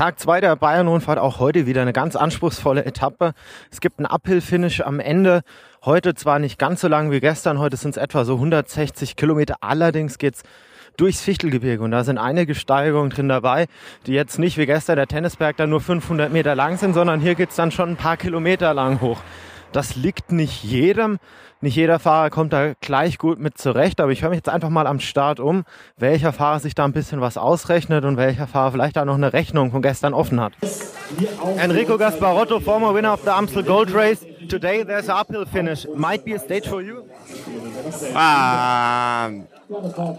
Tag 2 der Bayern-Rundfahrt, auch heute wieder eine ganz anspruchsvolle Etappe. Es gibt einen Uphill-Finish am Ende. Heute zwar nicht ganz so lang wie gestern, heute sind es etwa so 160 Kilometer. Allerdings geht's durchs Fichtelgebirge und da sind einige Steigungen drin dabei, die jetzt nicht wie gestern der Tennisberg da nur 500 Meter lang sind, sondern hier geht's dann schon ein paar Kilometer lang hoch. Das liegt nicht jedem. Nicht jeder Fahrer kommt da gleich gut mit zurecht, aber ich höre mich jetzt einfach mal am Start um, welcher Fahrer sich da ein bisschen was ausrechnet und welcher Fahrer vielleicht da noch eine Rechnung von gestern offen hat. Enrico Gasparotto, former winner of the Amstel Gold Race. Today there's an uphill finish. Might be a stage for you? Um,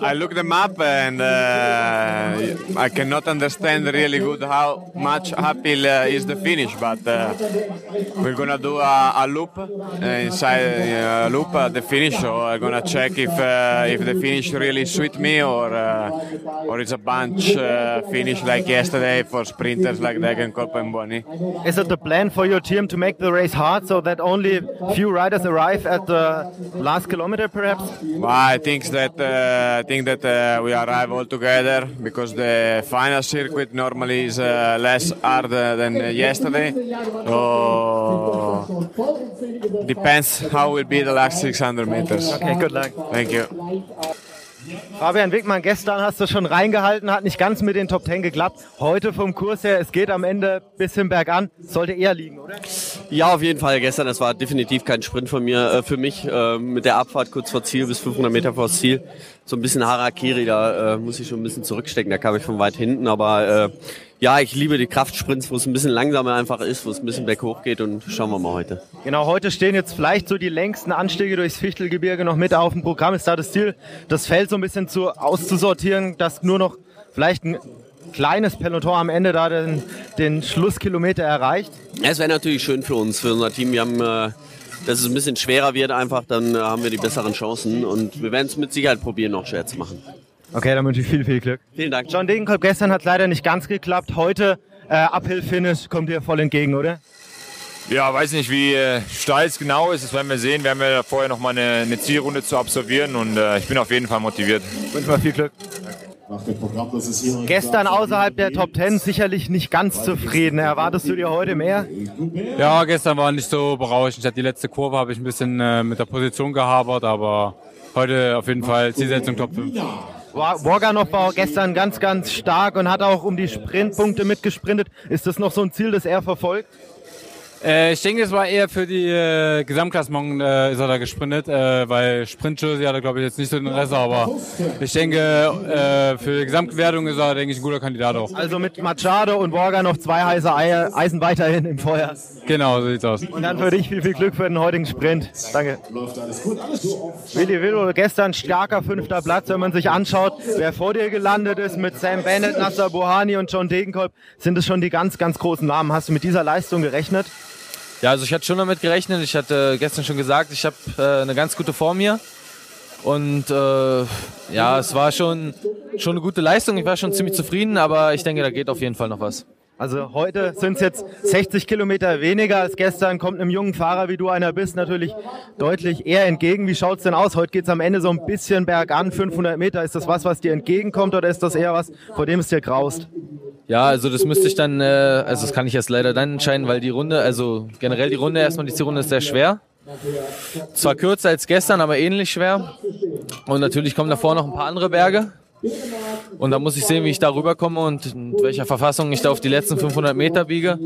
I look them up and uh, I cannot understand really good how much uphill uh, is the finish, but uh, we're gonna do a, a loop uh, inside a loop at the finish, so I'm gonna check if uh, if the finish really suit me or uh, or it's a bunch uh, finish like yesterday for sprinters like Degenkolb and Boni. Is it the plan for your team to make the race hard so that only few riders arrive at the last kilometer, perhaps? Well, I think that uh, I think that uh, we arrive all together because the final circuit normally is uh, less hard than yesterday. So depends how will be the last 600 meters. Okay, good luck. Thank you. Fabian Wickmann, gestern hast du schon reingehalten, hat nicht ganz mit den Top 10 geklappt. Heute vom Kurs her, es geht am Ende bisschen bergan, sollte eher liegen, oder? Ja, auf jeden Fall. Gestern, das war definitiv kein Sprint von mir, äh, für mich. Äh, mit der Abfahrt kurz vor Ziel bis 500 Meter vor Ziel. So ein bisschen Harakiri, da äh, muss ich schon ein bisschen zurückstecken. Da kam ich von weit hinten, aber äh, ja, ich liebe die Kraftsprints, wo es ein bisschen langsamer einfach ist, wo es ein bisschen berghoch geht und schauen wir mal heute. Genau, heute stehen jetzt vielleicht so die längsten Anstiege durchs Fichtelgebirge noch mit auf dem Programm. Ist da das Ziel, das Feld so ein bisschen zu, auszusortieren, dass nur noch vielleicht ein kleines Peloton am Ende da den, den Schlusskilometer erreicht? Es wäre natürlich schön für uns, für unser Team. Wir haben, äh, dass es ein bisschen schwerer wird einfach, dann äh, haben wir die besseren Chancen und wir werden es mit Sicherheit probieren, noch schwer zu machen. Okay, dann wünsche ich viel, viel Glück. Vielen Dank. John Degenkolb, gestern hat leider nicht ganz geklappt. Heute äh, Uphill-Finish kommt dir voll entgegen, oder? Ja, weiß nicht, wie äh, steil es genau ist. Das werden wir sehen. Wir haben ja vorher noch mal eine, eine Zielrunde zu absolvieren und äh, ich bin auf jeden Fall motiviert. Wünsche mal viel Glück. Gestern außerhalb der Top 10 sicherlich nicht ganz zufrieden. Erwartest du dir heute mehr? Ja, gestern war nicht so berauschend. Ich hatte die letzte Kurve habe ich ein bisschen äh, mit der Position gehabert, aber heute auf jeden Fall Zielsetzung Top 5. Borganov war gestern ganz, ganz stark und hat auch um die Sprintpunkte mitgesprintet. Ist das noch so ein Ziel, das er verfolgt? Äh, ich denke, es war eher für die äh, Gesamtklassement äh, ist er da gesprintet, äh, weil Sprintjersey hat er glaube ich jetzt nicht so Interesse, aber ich denke, äh, für die Gesamtwertung ist er, denke ich, ein guter Kandidat auch. Also mit Machado und Borga noch zwei heiße Eier, Eisen weiterhin im Feuer. Genau, so sieht's aus. Und dann für dich viel, viel Glück für den heutigen Sprint. Danke. Willi Willow, gestern starker fünfter Platz, wenn man sich anschaut, wer vor dir gelandet ist mit Sam Bennett, Nasser Bohani und John Degenkolb, sind es schon die ganz, ganz großen Namen. Hast du mit dieser Leistung gerechnet? Ja, also ich hatte schon damit gerechnet. Ich hatte gestern schon gesagt, ich habe äh, eine ganz gute Form hier. Und äh, ja, es war schon, schon eine gute Leistung. Ich war schon ziemlich zufrieden, aber ich denke, da geht auf jeden Fall noch was. Also heute sind es jetzt 60 Kilometer weniger als gestern. Kommt einem jungen Fahrer, wie du einer bist, natürlich deutlich eher entgegen. Wie schaut's denn aus? Heute geht's am Ende so ein bisschen bergan, 500 Meter. Ist das was, was dir entgegenkommt oder ist das eher was, vor dem es dir graust? Ja, also das müsste ich dann, äh, also das kann ich jetzt leider dann entscheiden, weil die Runde, also generell die Runde, erstmal die Zielrunde ist sehr schwer. Zwar kürzer als gestern, aber ähnlich schwer. Und natürlich kommen davor noch ein paar andere Berge. Und da muss ich sehen, wie ich da rüberkomme und in welcher Verfassung ich da auf die letzten 500 Meter biege.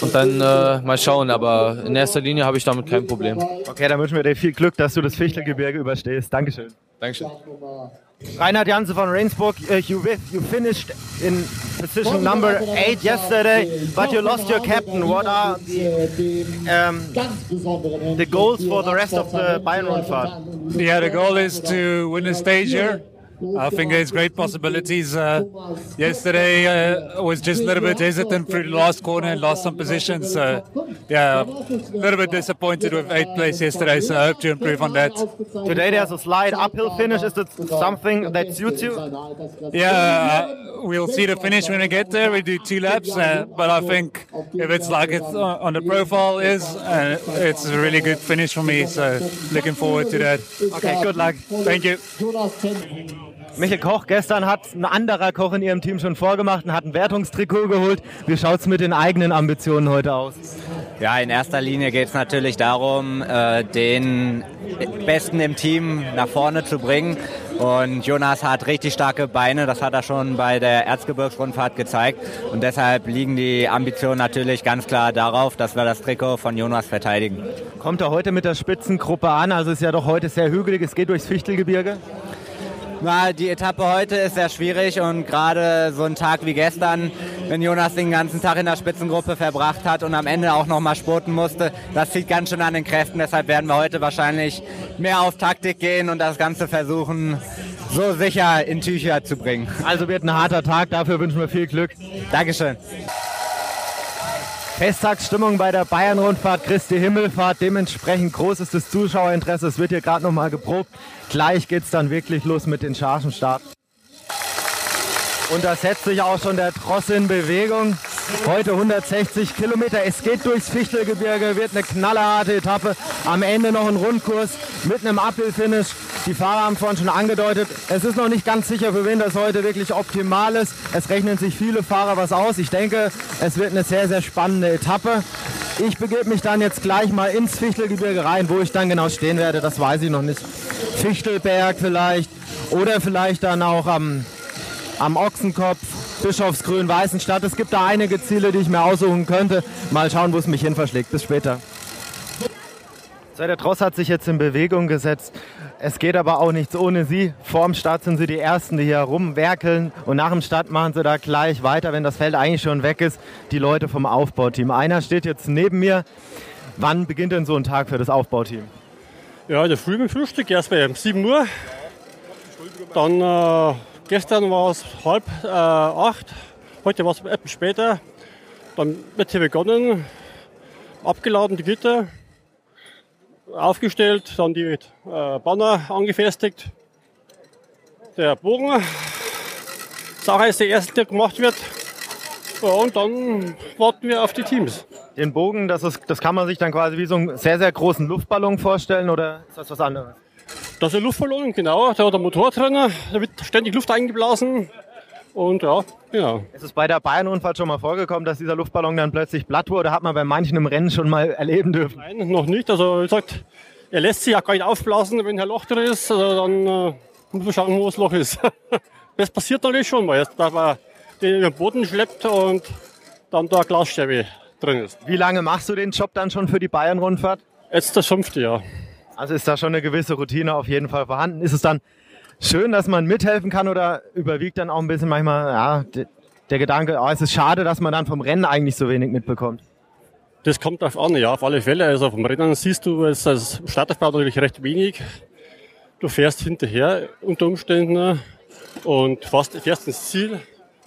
Und dann äh, mal schauen. Aber in erster Linie habe ich damit kein Problem. Okay, dann wünschen wir dir viel Glück, dass du das Fichtelgebirge überstehst. Dankeschön. Dankeschön. Reinhard Janse von Rainsburg, uh, you, you finished in position number eight yesterday, but you lost your captain. What are the, um, the goals for the rest of the Bayern Rundfahrt? Yeah, the goal is to win a stage here. I think there's great possibilities. Uh, yesterday uh, was just a little bit hesitant through the last corner and lost some positions. So, yeah, a little bit disappointed with eighth place yesterday. So I hope to improve on that. Today there's a slight uphill finish. Is it something that suits you? Yeah, uh, we'll see the finish when we get there. We do two laps, uh, but I think if it's like it's on the profile is, uh, it's a really good finish for me. So looking forward to that. Okay, good luck. Thank you. Michael Koch, gestern hat ein anderer Koch in Ihrem Team schon vorgemacht und hat ein Wertungstrikot geholt. Wie schaut es mit den eigenen Ambitionen heute aus? Ja, in erster Linie geht es natürlich darum, äh, den Besten im Team nach vorne zu bringen. Und Jonas hat richtig starke Beine, das hat er schon bei der Erzgebirgsrundfahrt gezeigt. Und deshalb liegen die Ambitionen natürlich ganz klar darauf, dass wir das Trikot von Jonas verteidigen. Kommt er heute mit der Spitzengruppe an? Also es ist ja doch heute sehr hügelig, es geht durchs Fichtelgebirge. Na, die Etappe heute ist sehr schwierig und gerade so ein Tag wie gestern, wenn Jonas den ganzen Tag in der Spitzengruppe verbracht hat und am Ende auch noch mal spurten musste, das zieht ganz schön an den Kräften. Deshalb werden wir heute wahrscheinlich mehr auf Taktik gehen und das Ganze versuchen, so sicher in Tücher zu bringen. Also wird ein harter Tag, dafür wünschen wir viel Glück. Dankeschön. Festtagsstimmung bei der Bayern-Rundfahrt Christi Himmelfahrt. Dementsprechend groß ist das Zuschauerinteresse. Es wird hier gerade noch mal geprobt. Gleich geht es dann wirklich los mit den Chargenstart. Und da setzt sich auch schon der Tross in Bewegung. Heute 160 Kilometer. Es geht durchs Fichtelgebirge, wird eine knallerharte Etappe. Am Ende noch ein Rundkurs mit einem Uphill-Finish. Die Fahrer haben vorhin schon angedeutet, es ist noch nicht ganz sicher, für wen das heute wirklich optimal ist. Es rechnen sich viele Fahrer was aus. Ich denke, es wird eine sehr, sehr spannende Etappe. Ich begebe mich dann jetzt gleich mal ins Fichtelgebirge rein. Wo ich dann genau stehen werde, das weiß ich noch nicht. Fichtelberg vielleicht oder vielleicht dann auch am, am Ochsenkopf, Bischofsgrün, Weißenstadt. Es gibt da einige Ziele, die ich mir aussuchen könnte. Mal schauen, wo es mich hin verschlägt. Bis später. So, der Tross hat sich jetzt in Bewegung gesetzt. Es geht aber auch nichts ohne sie. Vorm Start sind sie die Ersten, die hier rumwerkeln. Und nach dem Start machen sie da gleich weiter, wenn das Feld eigentlich schon weg ist, die Leute vom Aufbauteam. Einer steht jetzt neben mir. Wann beginnt denn so ein Tag für das Aufbauteam? Ja, der Früh mit Frühstück erst bei 7 Uhr. Dann äh, gestern war es halb äh, acht. Heute war es etwas später. Dann wird hier begonnen, abgeladen die Gitter aufgestellt, dann die äh, Banner angefestigt. Der Bogen ist auch als der erste, der gemacht wird. Ja, und dann warten wir auf die Teams. Den Bogen, das, ist, das kann man sich dann quasi wie so einen sehr, sehr großen Luftballon vorstellen oder ist das was anderes? Das ist ein Luftballon, genau. Da hat der Motor drin, da wird ständig Luft eingeblasen. Und ja, genau. Ist es bei der Bayern-Unfall schon mal vorgekommen, dass dieser Luftballon dann plötzlich platt wurde? Hat man bei manchen im Rennen schon mal erleben dürfen? Nein, noch nicht. Also wie gesagt, er lässt sich ja gar nicht aufblasen, wenn ein Loch drin ist. Also dann äh, muss man schauen, wo das Loch ist. das passiert natürlich schon mal, dass man den über den Boden schleppt und dann da Glasstäbe drin ist. Wie lange machst du den Job dann schon für die Bayern-Rundfahrt? Jetzt das fünfte Jahr. Also ist da schon eine gewisse Routine auf jeden Fall vorhanden. Ist es dann schön, dass man mithelfen kann oder überwiegt dann auch ein bisschen manchmal ja, der Gedanke, oh, es ist schade, dass man dann vom Rennen eigentlich so wenig mitbekommt? Das kommt darauf an, ja, auf alle Fälle. Also vom Rennen siehst du es als Startaufbau natürlich recht wenig. Du fährst hinterher unter Umständen und fährst, fährst ins Ziel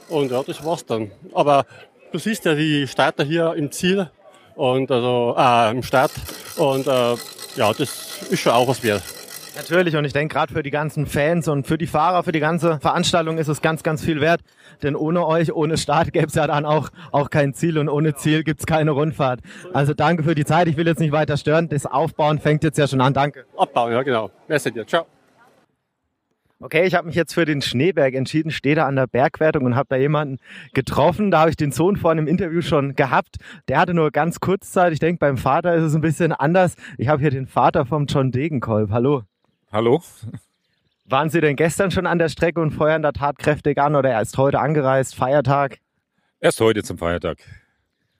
und ja, das war's dann. Aber du siehst ja die Starter hier im Ziel und also äh, im Start und äh, ja, das ist schon auch was wert. Natürlich und ich denke gerade für die ganzen Fans und für die Fahrer, für die ganze Veranstaltung ist es ganz, ganz viel wert. Denn ohne euch, ohne Start gäbe es ja dann auch, auch kein Ziel und ohne Ziel gibt es keine Rundfahrt. Also danke für die Zeit. Ich will jetzt nicht weiter stören. Das Aufbauen fängt jetzt ja schon an. Danke. Abbauen, ja genau. Merci dir. Ciao. Okay, ich habe mich jetzt für den Schneeberg entschieden, stehe da an der Bergwertung und habe da jemanden getroffen. Da habe ich den Sohn vorhin im Interview schon gehabt. Der hatte nur ganz kurz Zeit. Ich denke, beim Vater ist es ein bisschen anders. Ich habe hier den Vater vom John Degenkolb. Hallo. Hallo. Waren Sie denn gestern schon an der Strecke und feuern da tatkräftig an oder erst heute angereist, Feiertag? Erst heute zum Feiertag.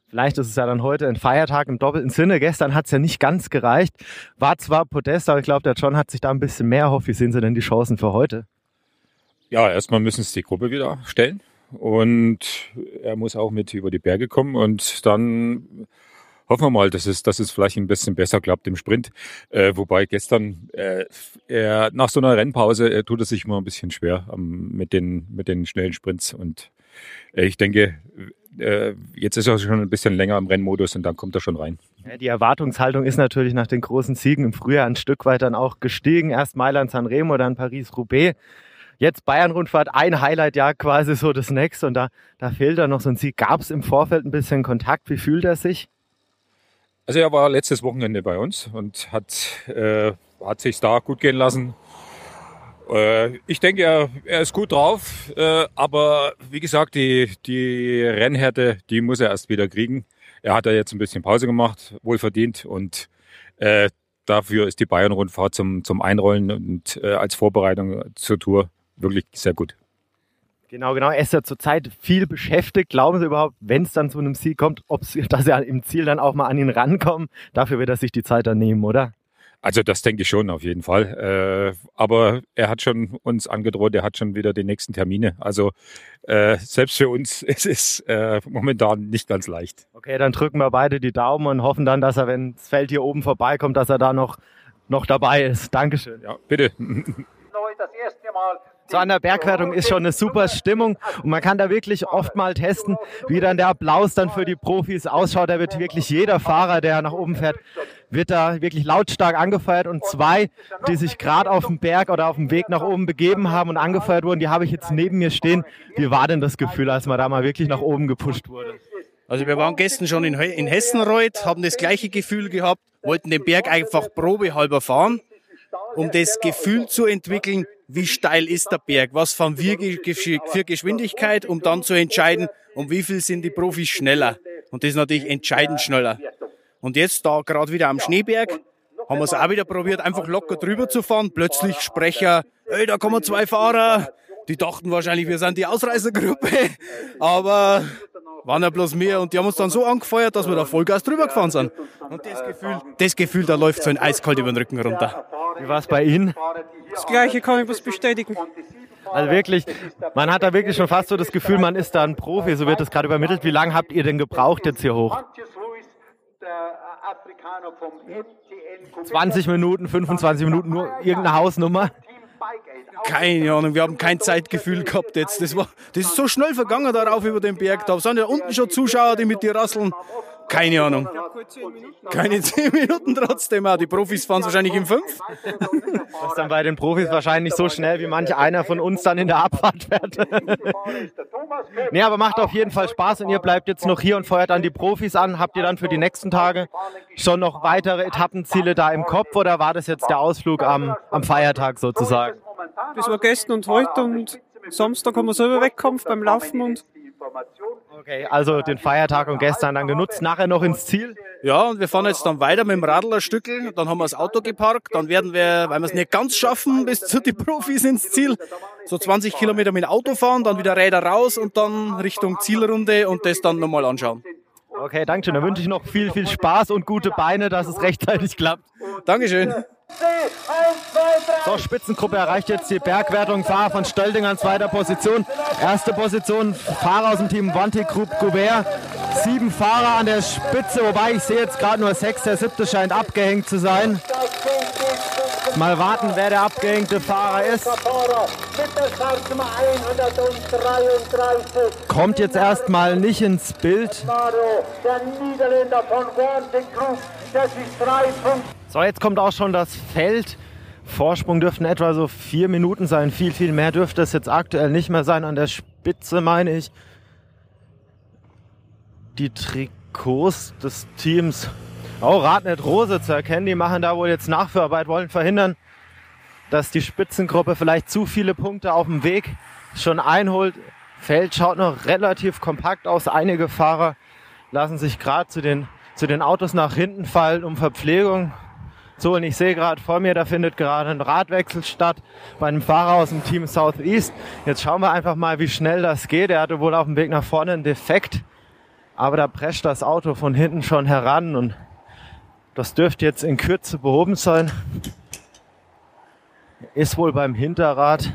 Vielleicht ist es ja dann heute ein Feiertag im doppelten Sinne. Gestern hat es ja nicht ganz gereicht. War zwar Podest, aber ich glaube, der John hat sich da ein bisschen mehr erhofft. Wie sehen Sie denn die Chancen für heute? Ja, erstmal müssen Sie die Gruppe wieder stellen. Und er muss auch mit über die Berge kommen. Und dann hoffen wir mal, dass es, dass es vielleicht ein bisschen besser klappt im Sprint. Äh, wobei gestern äh, er, nach so einer Rennpause äh, tut es sich immer ein bisschen schwer ähm, mit, den, mit den schnellen Sprints. Und äh, ich denke, äh, jetzt ist er schon ein bisschen länger im Rennmodus und dann kommt er schon rein. Die Erwartungshaltung ist natürlich nach den großen Siegen im Frühjahr ein Stück weit dann auch gestiegen. Erst Mailand Sanremo, dann Paris-Roubaix. Jetzt Bayern-Rundfahrt, ein Highlight ja quasi so das nächste und da, da fehlt dann noch so ein Sieg. Gab es im Vorfeld ein bisschen Kontakt? Wie fühlt er sich? Also er war letztes Wochenende bei uns und hat, äh, hat sich da gut gehen lassen. Äh, ich denke, er, er ist gut drauf, äh, aber wie gesagt, die, die Rennhärte, die muss er erst wieder kriegen. Er hat ja jetzt ein bisschen Pause gemacht, wohl verdient und äh, dafür ist die Bayern-Rundfahrt zum, zum Einrollen und äh, als Vorbereitung zur Tour wirklich sehr gut. Genau, genau. Er ist ja zurzeit viel beschäftigt. Glauben Sie überhaupt, wenn es dann zu einem Sieg kommt, ob's, dass er im Ziel dann auch mal an ihn rankommt? Dafür wird er sich die Zeit dann nehmen, oder? Also das denke ich schon auf jeden Fall. Äh, aber er hat schon uns angedroht, er hat schon wieder die nächsten Termine. Also äh, selbst für uns ist es äh, momentan nicht ganz leicht. Okay, dann drücken wir beide die Daumen und hoffen dann, dass er, wenn das Feld hier oben vorbeikommt, dass er da noch, noch dabei ist. Dankeschön. Ja, bitte. Das erste Mal so an der Bergwertung ist schon eine super Stimmung und man kann da wirklich oft mal testen, wie dann der Applaus dann für die Profis ausschaut. Da wird wirklich jeder Fahrer, der nach oben fährt, wird da wirklich lautstark angefeuert und zwei, die sich gerade auf dem Berg oder auf dem Weg nach oben begeben haben und angefeuert wurden, die habe ich jetzt neben mir stehen. Wie war denn das Gefühl, als man da mal wirklich nach oben gepusht wurde? Also wir waren gestern schon in, in Hessenreuth, haben das gleiche Gefühl gehabt, wollten den Berg einfach probehalber fahren, um das Gefühl zu entwickeln, wie steil ist der Berg, was fahren wir für Geschwindigkeit, um dann zu entscheiden, um wie viel sind die Profis schneller. Und das ist natürlich entscheidend schneller. Und jetzt da gerade wieder am Schneeberg haben wir es auch wieder probiert, einfach locker drüber zu fahren. Plötzlich Sprecher, ey, da kommen zwei Fahrer. Die dachten wahrscheinlich, wir sind die Ausreißergruppe. Aber waren ja bloß mehr und die haben uns dann so angefeuert, dass wir da Vollgas drüber gefahren sind. Und das Gefühl, das Gefühl, da läuft so ein eiskalt über den Rücken runter. Wie war es bei Ihnen? Das Gleiche kann ich was bestätigen. Also wirklich, man hat da wirklich schon fast so das Gefühl, man ist da ein Profi, so wird das gerade übermittelt. Wie lange habt ihr denn gebraucht jetzt hier hoch? 20 Minuten, 25 Minuten, nur irgendeine Hausnummer? Keine Ahnung, wir haben kein Zeitgefühl gehabt jetzt. Das, war, das ist so schnell vergangen darauf über den Berg. Da sind ja unten schon Zuschauer, die mit dir rasseln. Keine Ahnung. Keine zehn Minuten trotzdem. Auch. Die Profis fahren es wahrscheinlich in fünf. Das ist dann bei den Profis wahrscheinlich so schnell, wie manch einer von uns dann in der Abfahrt fährt. nee, aber macht auf jeden Fall Spaß und ihr bleibt jetzt noch hier und feuert dann die Profis an. Habt ihr dann für die nächsten Tage schon noch weitere Etappenziele da im Kopf oder war das jetzt der Ausflug am, am Feiertag sozusagen? Das war gestern und heute und Samstag haben wir selber weggekommen beim Laufen und Okay, also den Feiertag und gestern dann genutzt, nachher noch ins Ziel? Ja, und wir fahren jetzt dann weiter mit dem Radl ein Stückel, dann haben wir das Auto geparkt, dann werden wir, weil wir es nicht ganz schaffen, bis zu den Profis ins Ziel, so 20 Kilometer mit dem Auto fahren, dann wieder Räder raus und dann Richtung Zielrunde und das dann nochmal anschauen. Okay, danke schön. Dann wünsche ich noch viel, viel Spaß und gute Beine, dass es rechtzeitig klappt. Dankeschön. So, Spitzengruppe erreicht jetzt die Bergwertung. Fahrer von Stölding an zweiter Position. Erste Position, Fahrer aus dem Team Wanti Group Goubert. Sieben Fahrer an der Spitze, wobei ich sehe jetzt gerade nur sechs. Der siebte scheint abgehängt zu sein. Mal warten, wer der abgehängte Fahrer ist. Kommt jetzt erstmal nicht ins Bild. Der Niederländer von Wanti Group, das ist. So, jetzt kommt auch schon das Feld. Vorsprung dürften etwa so vier Minuten sein. Viel, viel mehr dürfte es jetzt aktuell nicht mehr sein. An der Spitze meine ich die Trikots des Teams. Auch Radnet Rose zu erkennen. Die machen da wohl jetzt Nachführarbeit, wollen verhindern, dass die Spitzengruppe vielleicht zu viele Punkte auf dem Weg schon einholt. Feld schaut noch relativ kompakt aus. Einige Fahrer lassen sich gerade zu den, zu den Autos nach hinten fallen, um Verpflegung so, und ich sehe gerade vor mir, da findet gerade ein Radwechsel statt bei einem Fahrer aus dem Team Southeast. Jetzt schauen wir einfach mal, wie schnell das geht. Er hatte wohl auf dem Weg nach vorne einen Defekt, aber da prescht das Auto von hinten schon heran und das dürfte jetzt in Kürze behoben sein. Ist wohl beim Hinterrad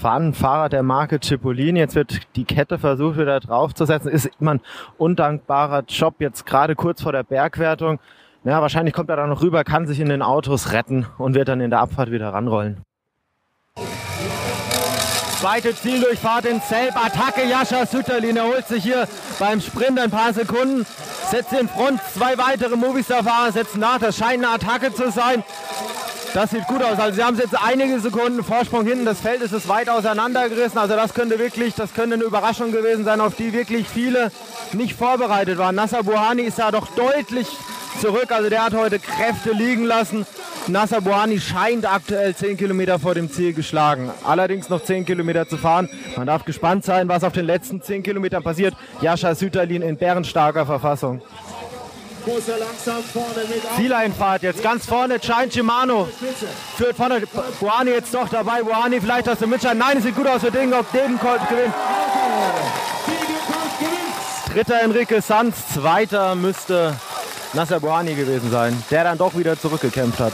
fahren Fahrer der Marke Cipollini. Jetzt wird die Kette versucht wieder draufzusetzen. Ist immer ein undankbarer Job jetzt gerade kurz vor der Bergwertung. Ja, wahrscheinlich kommt er da noch rüber, kann sich in den Autos retten und wird dann in der Abfahrt wieder ranrollen. Zweite Zieldurchfahrt in Selb. Attacke Jascha Sütterlin. Er holt sich hier beim Sprint ein paar Sekunden. Setzt in Front. Zwei weitere Movistar-Fahrer setzen nach. Das scheint eine Attacke zu sein. Das sieht gut aus. Also sie haben jetzt einige Sekunden Vorsprung hinten. Das Feld ist es weit auseinandergerissen. Also das könnte wirklich, das könnte eine Überraschung gewesen sein, auf die wirklich viele nicht vorbereitet waren. Nasser Buhani ist da doch deutlich zurück. Also der hat heute Kräfte liegen lassen. Nasser Buani scheint aktuell 10 Kilometer vor dem Ziel geschlagen. Allerdings noch 10 Kilometer zu fahren. Man darf gespannt sein, was auf den letzten 10 Kilometern passiert. Jascha Süterlin in bärenstarker Verfassung. Zieleinfahrt jetzt ganz vorne, Chain Shimano führt vorne, Buani jetzt doch dabei, Buani vielleicht aus dem Mitschein, nein, es sieht gut aus für Degenkolb, Degenkolb gewinnt. Dritter Enrique Sanz, zweiter müsste Nasser Buani gewesen sein, der dann doch wieder zurückgekämpft hat.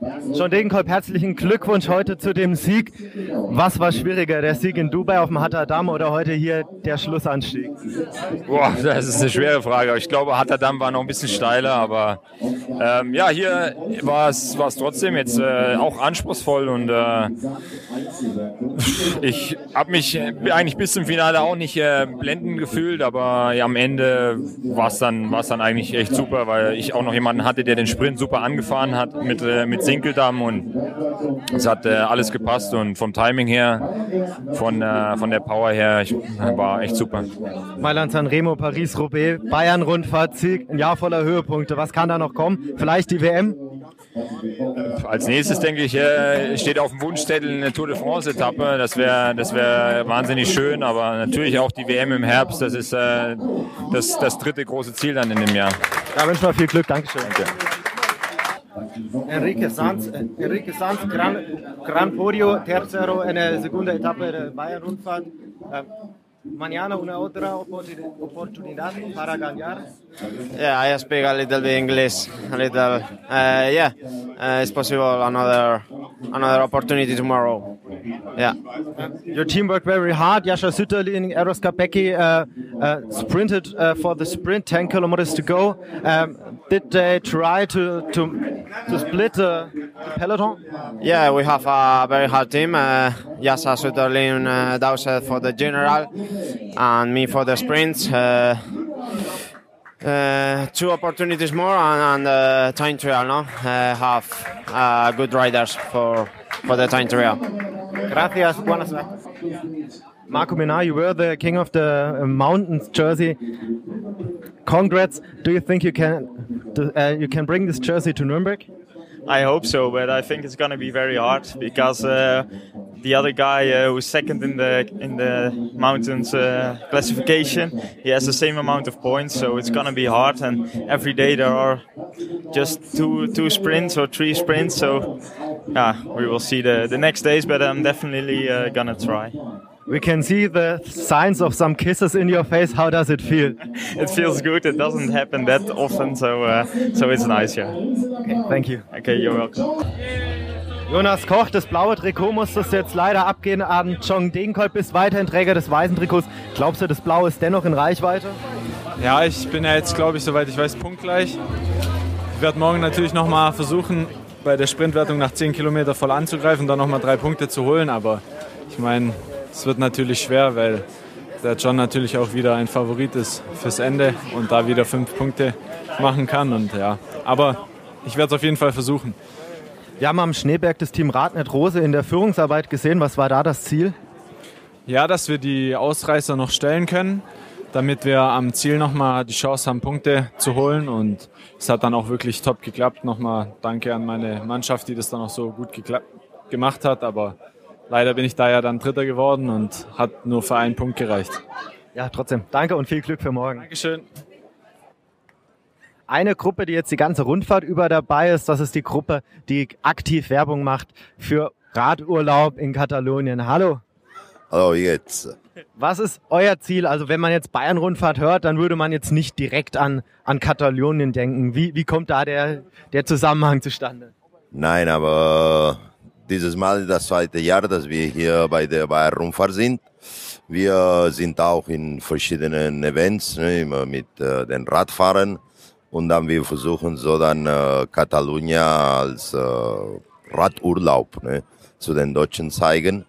John Degenkolb, herzlichen Glückwunsch heute zu dem Sieg. Was war schwieriger, der Sieg in Dubai auf dem Hatterdam oder heute hier der Schlussanstieg? Boah, das ist eine schwere Frage. Ich glaube, Hatterdam war noch ein bisschen steiler, aber ähm, ja, hier war es trotzdem jetzt äh, auch anspruchsvoll und äh, ich habe mich eigentlich bis zum Finale auch nicht äh, blendend gefühlt, aber ja, am Ende war es dann, dann eigentlich echt super, weil ich auch noch jemanden hatte, der den Sprint super angefahren hat mit, äh, mit Sinkeldamm und es hat äh, alles gepasst und vom Timing her, von, äh, von der Power her, ich, war echt super. Mailand Sanremo, Paris-Roubaix, Bayern-Rundfahrt, Sieg, ein Jahr voller Höhepunkte. Was kann da noch kommen? Vielleicht die WM? Als nächstes, denke ich, äh, steht auf dem Wunschzettel eine Tour de France-Etappe. Das wäre das wär wahnsinnig schön, aber natürlich auch die WM im Herbst. Das ist äh, das, das dritte große Ziel dann in dem Jahr. Ja, wünsche mal viel Glück. Dankeschön. Danke. Enrique Sanz, Enrique Sanz gran, gran podio, tercero en la segunda etapa de Bayern-Rundfahrt. Uh, mañana una otra oportunidad para ganar. Yeah, I speak a little bit English. A little. Uh, yeah, uh, it's possible another another opportunity tomorrow. Yeah. Your team worked very hard. Jascha Sütterlin, Eros Kapecki uh, uh, sprinted uh, for the sprint, 10 kilometers to go. Um, did they try to to, to split the peloton? Yeah, we have a very hard team. Uh, Jascha Sütterlin, uh, Dowsett for the general, and me for the sprints. Uh, uh, two opportunities more and, and uh, time trial no uh, have uh, good riders for for the time trial gracias buenas Marco Minar, you were the king of the uh, mountains jersey congrats do you think you can uh, you can bring this jersey to Nuremberg? I hope so, but I think it's going to be very hard because uh, the other guy uh, who's second in the in the mountains uh, classification, he has the same amount of points, so it's going to be hard. And every day there are just two two sprints or three sprints, so yeah, we will see the the next days. But I'm definitely uh, gonna try. We can see the signs of some kisses in your face. How does it feel? it feels good. It doesn't happen that often, so uh, so it's nice, yeah. Okay, thank you. Okay, you're welcome. Jonas Koch, das blaue Trikot musstest du jetzt leider abgehen an Chong Degenkolb, bist weiterhin Träger des weißen Trikots. Glaubst du, das blaue ist dennoch in Reichweite? Ja, ich bin ja jetzt, glaube ich, soweit ich weiß, punktgleich. Ich werde morgen natürlich nochmal versuchen, bei der Sprintwertung nach 10 Kilometer voll anzugreifen und dann nochmal drei Punkte zu holen. Aber ich meine, es wird natürlich schwer, weil der John natürlich auch wieder ein Favorit ist fürs Ende und da wieder fünf Punkte machen kann. Und ja, aber ich werde es auf jeden Fall versuchen. Wir haben am Schneeberg das Team Radnet Rose in der Führungsarbeit gesehen. Was war da das Ziel? Ja, dass wir die Ausreißer noch stellen können, damit wir am Ziel nochmal die Chance haben, Punkte zu holen. Und es hat dann auch wirklich top geklappt. Nochmal danke an meine Mannschaft, die das dann auch so gut gemacht hat. Aber leider bin ich da ja dann Dritter geworden und hat nur für einen Punkt gereicht. Ja, trotzdem. Danke und viel Glück für morgen. Dankeschön. Eine Gruppe, die jetzt die ganze Rundfahrt über dabei ist, das ist die Gruppe, die aktiv Werbung macht für Radurlaub in Katalonien. Hallo. Hallo, jetzt. Was ist euer Ziel? Also wenn man jetzt Bayern-Rundfahrt hört, dann würde man jetzt nicht direkt an, an Katalonien denken. Wie, wie kommt da der, der Zusammenhang zustande? Nein, aber dieses Mal das zweite Jahr, dass wir hier bei der Bayern-Rundfahrt sind. Wir sind auch in verschiedenen Events, ne, immer mit äh, den Radfahrern. Und dann wir versuchen so dann äh, Katalonia als äh, Radurlaub ne, zu den Deutschen zeigen.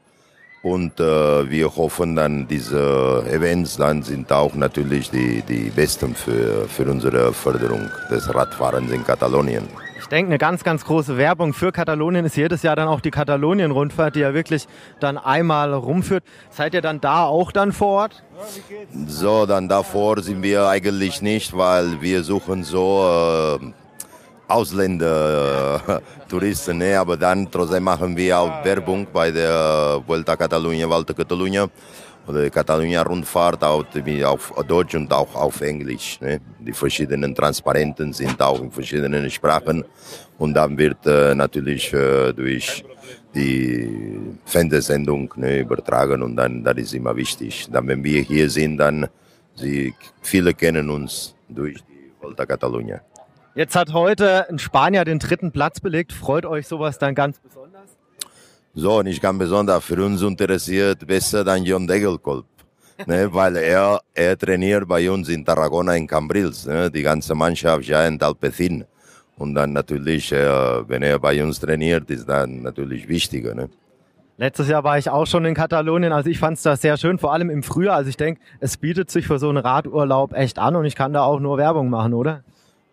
Und äh, wir hoffen dann, diese Events dann sind auch natürlich die, die besten für, für unsere Förderung des Radfahrens in Katalonien. Ich denke, eine ganz, ganz große Werbung für Katalonien ist jedes Jahr dann auch die Katalonien-Rundfahrt, die ja wirklich dann einmal rumführt. Seid ihr dann da auch dann vor Ort? So, dann davor sind wir eigentlich nicht, weil wir suchen so äh, Ausländer-Touristen, ne? aber dann trotzdem machen wir auch Werbung bei der Vuelta Catalunya, Volta Catalunya die Catalunya-Rundfahrt auch wie auf Deutsch und auch auf Englisch. Ne? Die verschiedenen Transparenten sind auch in verschiedenen Sprachen und dann wird äh, natürlich äh, durch die Fernsehsendung ne, übertragen und dann das ist immer wichtig. Dann, wenn wir hier sind, dann sie viele kennen uns durch die Volta Catalunya. Jetzt hat heute ein Spanier den dritten Platz belegt. Freut euch sowas dann ganz besonders? So, nicht ganz besonders für uns interessiert besser dann John Degelkolb. ne, weil er, er trainiert bei uns in Tarragona in Cambrils, ne, die ganze Mannschaft ja in Alpecin. Und dann natürlich, äh, wenn er bei uns trainiert, ist dann natürlich wichtiger. Ne? Letztes Jahr war ich auch schon in Katalonien, also ich fand es da sehr schön, vor allem im Frühjahr. Also ich denke, es bietet sich für so einen Radurlaub echt an und ich kann da auch nur Werbung machen, oder?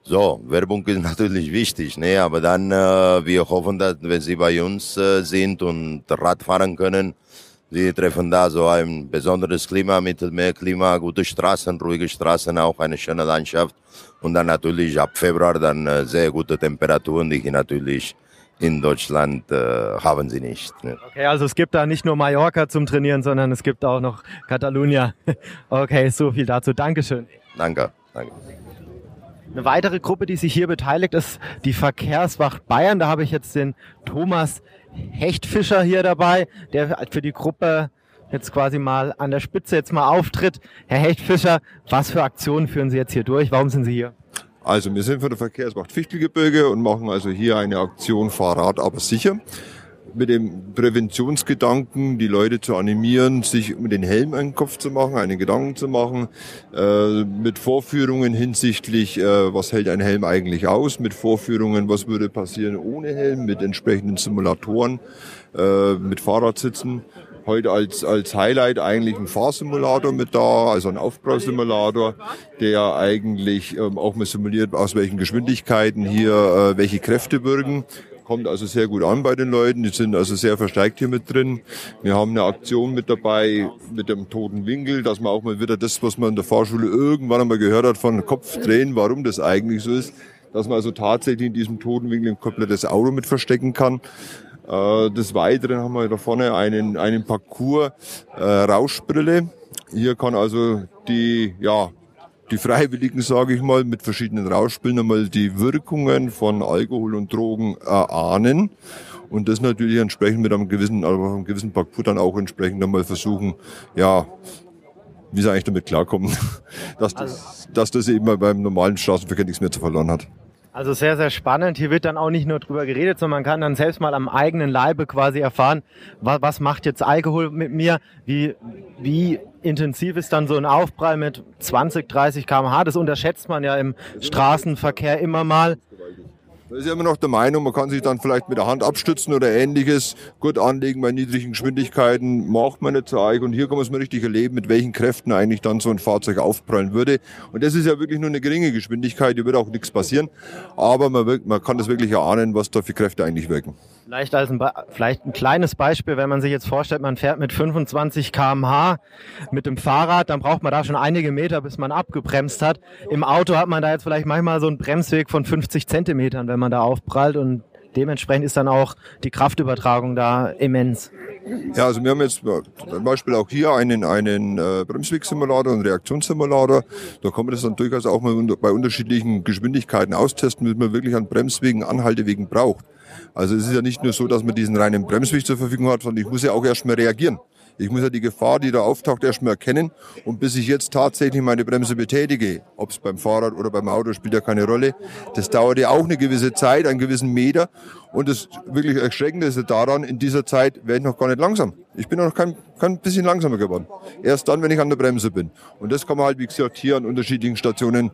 So, Werbung ist natürlich wichtig, ne? aber dann äh, wir hoffen, dass wenn Sie bei uns äh, sind und Rad fahren können, Sie treffen da so ein besonderes Klima, Mittelmeerklima, gute Straßen, ruhige Straßen, auch eine schöne Landschaft und dann natürlich ab Februar dann äh, sehr gute Temperaturen, die natürlich in Deutschland äh, haben sie nicht. Ne? Okay, also es gibt da nicht nur Mallorca zum Trainieren, sondern es gibt auch noch Catalunya. Okay, so viel dazu. Dankeschön. Danke, danke. Eine weitere Gruppe, die sich hier beteiligt, ist die Verkehrswacht Bayern. Da habe ich jetzt den Thomas Hechtfischer hier dabei, der für die Gruppe jetzt quasi mal an der Spitze jetzt mal auftritt. Herr Hechtfischer, was für Aktionen führen Sie jetzt hier durch? Warum sind Sie hier? Also wir sind von der Verkehrswacht Fichtelgebirge und machen also hier eine Aktion Fahrrad aber sicher mit dem Präventionsgedanken, die Leute zu animieren, sich mit den Helm einen Kopf zu machen, einen Gedanken zu machen, äh, mit Vorführungen hinsichtlich, äh, was hält ein Helm eigentlich aus, mit Vorführungen, was würde passieren ohne Helm, mit entsprechenden Simulatoren, äh, mit Fahrradsitzen. Heute als, als Highlight eigentlich ein Fahrsimulator mit da, also ein Aufprallsimulator, der eigentlich ähm, auch mal simuliert, aus welchen Geschwindigkeiten hier äh, welche Kräfte wirken kommt also sehr gut an bei den Leuten. Die sind also sehr verstärkt hier mit drin. Wir haben eine Aktion mit dabei mit dem toten Winkel, dass man auch mal wieder das, was man in der Fahrschule irgendwann einmal gehört hat, von Kopf drehen, warum das eigentlich so ist, dass man also tatsächlich in diesem toten Winkel ein komplettes Auto mit verstecken kann. Äh, des Weiteren haben wir da vorne einen, einen Parcours äh, Rauschbrille. Hier kann also die, ja, die Freiwilligen, sage ich mal, mit verschiedenen Rauschspielen einmal die Wirkungen von Alkohol und Drogen erahnen und das natürlich entsprechend mit einem gewissen, also einem gewissen Parcours dann auch entsprechend einmal versuchen, ja, wie sie eigentlich damit klarkommen, dass das, also, dass das eben beim normalen Straßenverkehr nichts mehr zu verloren hat. Also sehr, sehr spannend. Hier wird dann auch nicht nur drüber geredet, sondern man kann dann selbst mal am eigenen Leibe quasi erfahren, was, was macht jetzt Alkohol mit mir, wie, wie intensiv ist dann so ein Aufprall mit 20, 30 km/h. Das unterschätzt man ja im Straßenverkehr immer mal. Da ist ja immer noch der Meinung, man kann sich dann vielleicht mit der Hand abstützen oder ähnliches, gut anlegen bei niedrigen Geschwindigkeiten, macht man nicht so arg. Und hier kann man es mal richtig erleben, mit welchen Kräften eigentlich dann so ein Fahrzeug aufprallen würde. Und das ist ja wirklich nur eine geringe Geschwindigkeit, hier wird auch nichts passieren. Aber man, man kann das wirklich erahnen, was da für Kräfte eigentlich wirken. Vielleicht als ein, vielleicht ein kleines Beispiel, wenn man sich jetzt vorstellt, man fährt mit 25 kmh mit dem Fahrrad, dann braucht man da schon einige Meter, bis man abgebremst hat. Im Auto hat man da jetzt vielleicht manchmal so einen Bremsweg von 50 Zentimetern, wenn man da aufprallt und dementsprechend ist dann auch die Kraftübertragung da immens. Ja, also wir haben jetzt zum Beispiel auch hier einen, einen äh, Bremswegsimulator und Reaktionssimulator. Da kann man das dann durchaus auch mal bei unterschiedlichen Geschwindigkeiten austesten, bis man wirklich an Bremswegen, Anhaltewegen braucht. Also es ist ja nicht nur so, dass man diesen reinen Bremsweg zur Verfügung hat, sondern ich muss ja auch erstmal reagieren. Ich muss ja die Gefahr, die da auftaucht, erstmal erkennen. Und bis ich jetzt tatsächlich meine Bremse betätige, ob es beim Fahrrad oder beim Auto, spielt ja keine Rolle. Das dauert ja auch eine gewisse Zeit, einen gewissen Meter. Und das wirklich Erschreckende ist ja daran, in dieser Zeit werde ich noch gar nicht langsam. Ich bin noch kein, kein bisschen langsamer geworden. Erst dann, wenn ich an der Bremse bin. Und das kann man halt, wie gesagt, hier an unterschiedlichen Stationen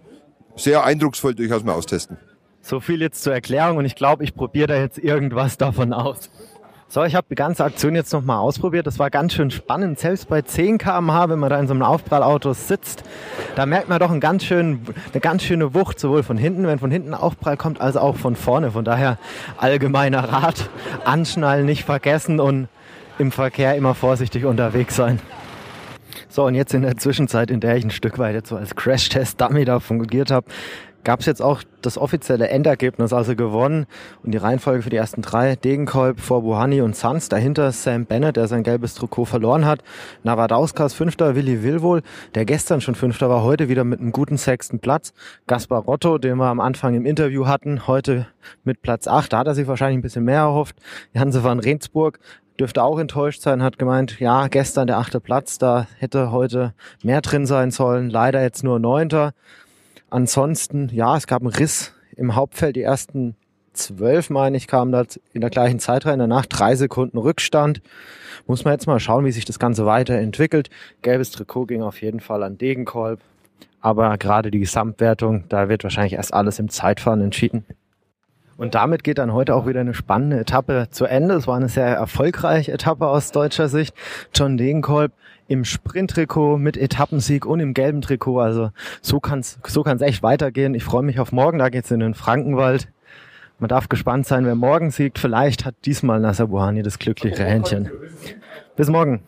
sehr eindrucksvoll durchaus mal austesten. So viel jetzt zur Erklärung und ich glaube, ich probiere da jetzt irgendwas davon aus. So, ich habe die ganze Aktion jetzt nochmal ausprobiert. Das war ganz schön spannend. Selbst bei 10 km/h, wenn man da in so einem Aufprallauto sitzt, da merkt man doch einen ganz schönen, eine ganz schöne Wucht, sowohl von hinten, wenn von hinten Aufprall kommt, als auch von vorne. Von daher allgemeiner Rat, anschnallen nicht vergessen und im Verkehr immer vorsichtig unterwegs sein. So, und jetzt in der Zwischenzeit, in der ich ein Stück weit jetzt so als Crash-Test-Dummy da fungiert habe, gab es jetzt auch das offizielle Endergebnis, also gewonnen und die Reihenfolge für die ersten drei. Degenkolb vor Buhani und Sanz, dahinter Sam Bennett, der sein gelbes Trikot verloren hat. Navadauskas Fünfter, Willi Willwohl, der gestern schon Fünfter war, heute wieder mit einem guten sechsten Platz. Gaspar Rotto, den wir am Anfang im Interview hatten, heute mit Platz acht. Da hat er sich wahrscheinlich ein bisschen mehr erhofft. Janse van Rensburg dürfte auch enttäuscht sein, hat gemeint, ja, gestern der achte Platz, da hätte heute mehr drin sein sollen. Leider jetzt nur neunter. Ansonsten, ja, es gab einen Riss im Hauptfeld. Die ersten zwölf, meine ich, kamen da in der gleichen Zeit rein. Danach drei Sekunden Rückstand. Muss man jetzt mal schauen, wie sich das Ganze weiterentwickelt. Gelbes Trikot ging auf jeden Fall an Degenkolb. Aber gerade die Gesamtwertung, da wird wahrscheinlich erst alles im Zeitfahren entschieden. Und damit geht dann heute auch wieder eine spannende Etappe zu Ende. Es war eine sehr erfolgreiche Etappe aus deutscher Sicht. John Degenkolb im Sprinttrikot mit Etappensieg und im gelben Trikot. Also so kann's so kann's echt weitergehen. Ich freue mich auf morgen. Da geht's in den Frankenwald. Man darf gespannt sein, wer morgen siegt. Vielleicht hat diesmal Nasser Buhani das glückliche Händchen. Bis morgen.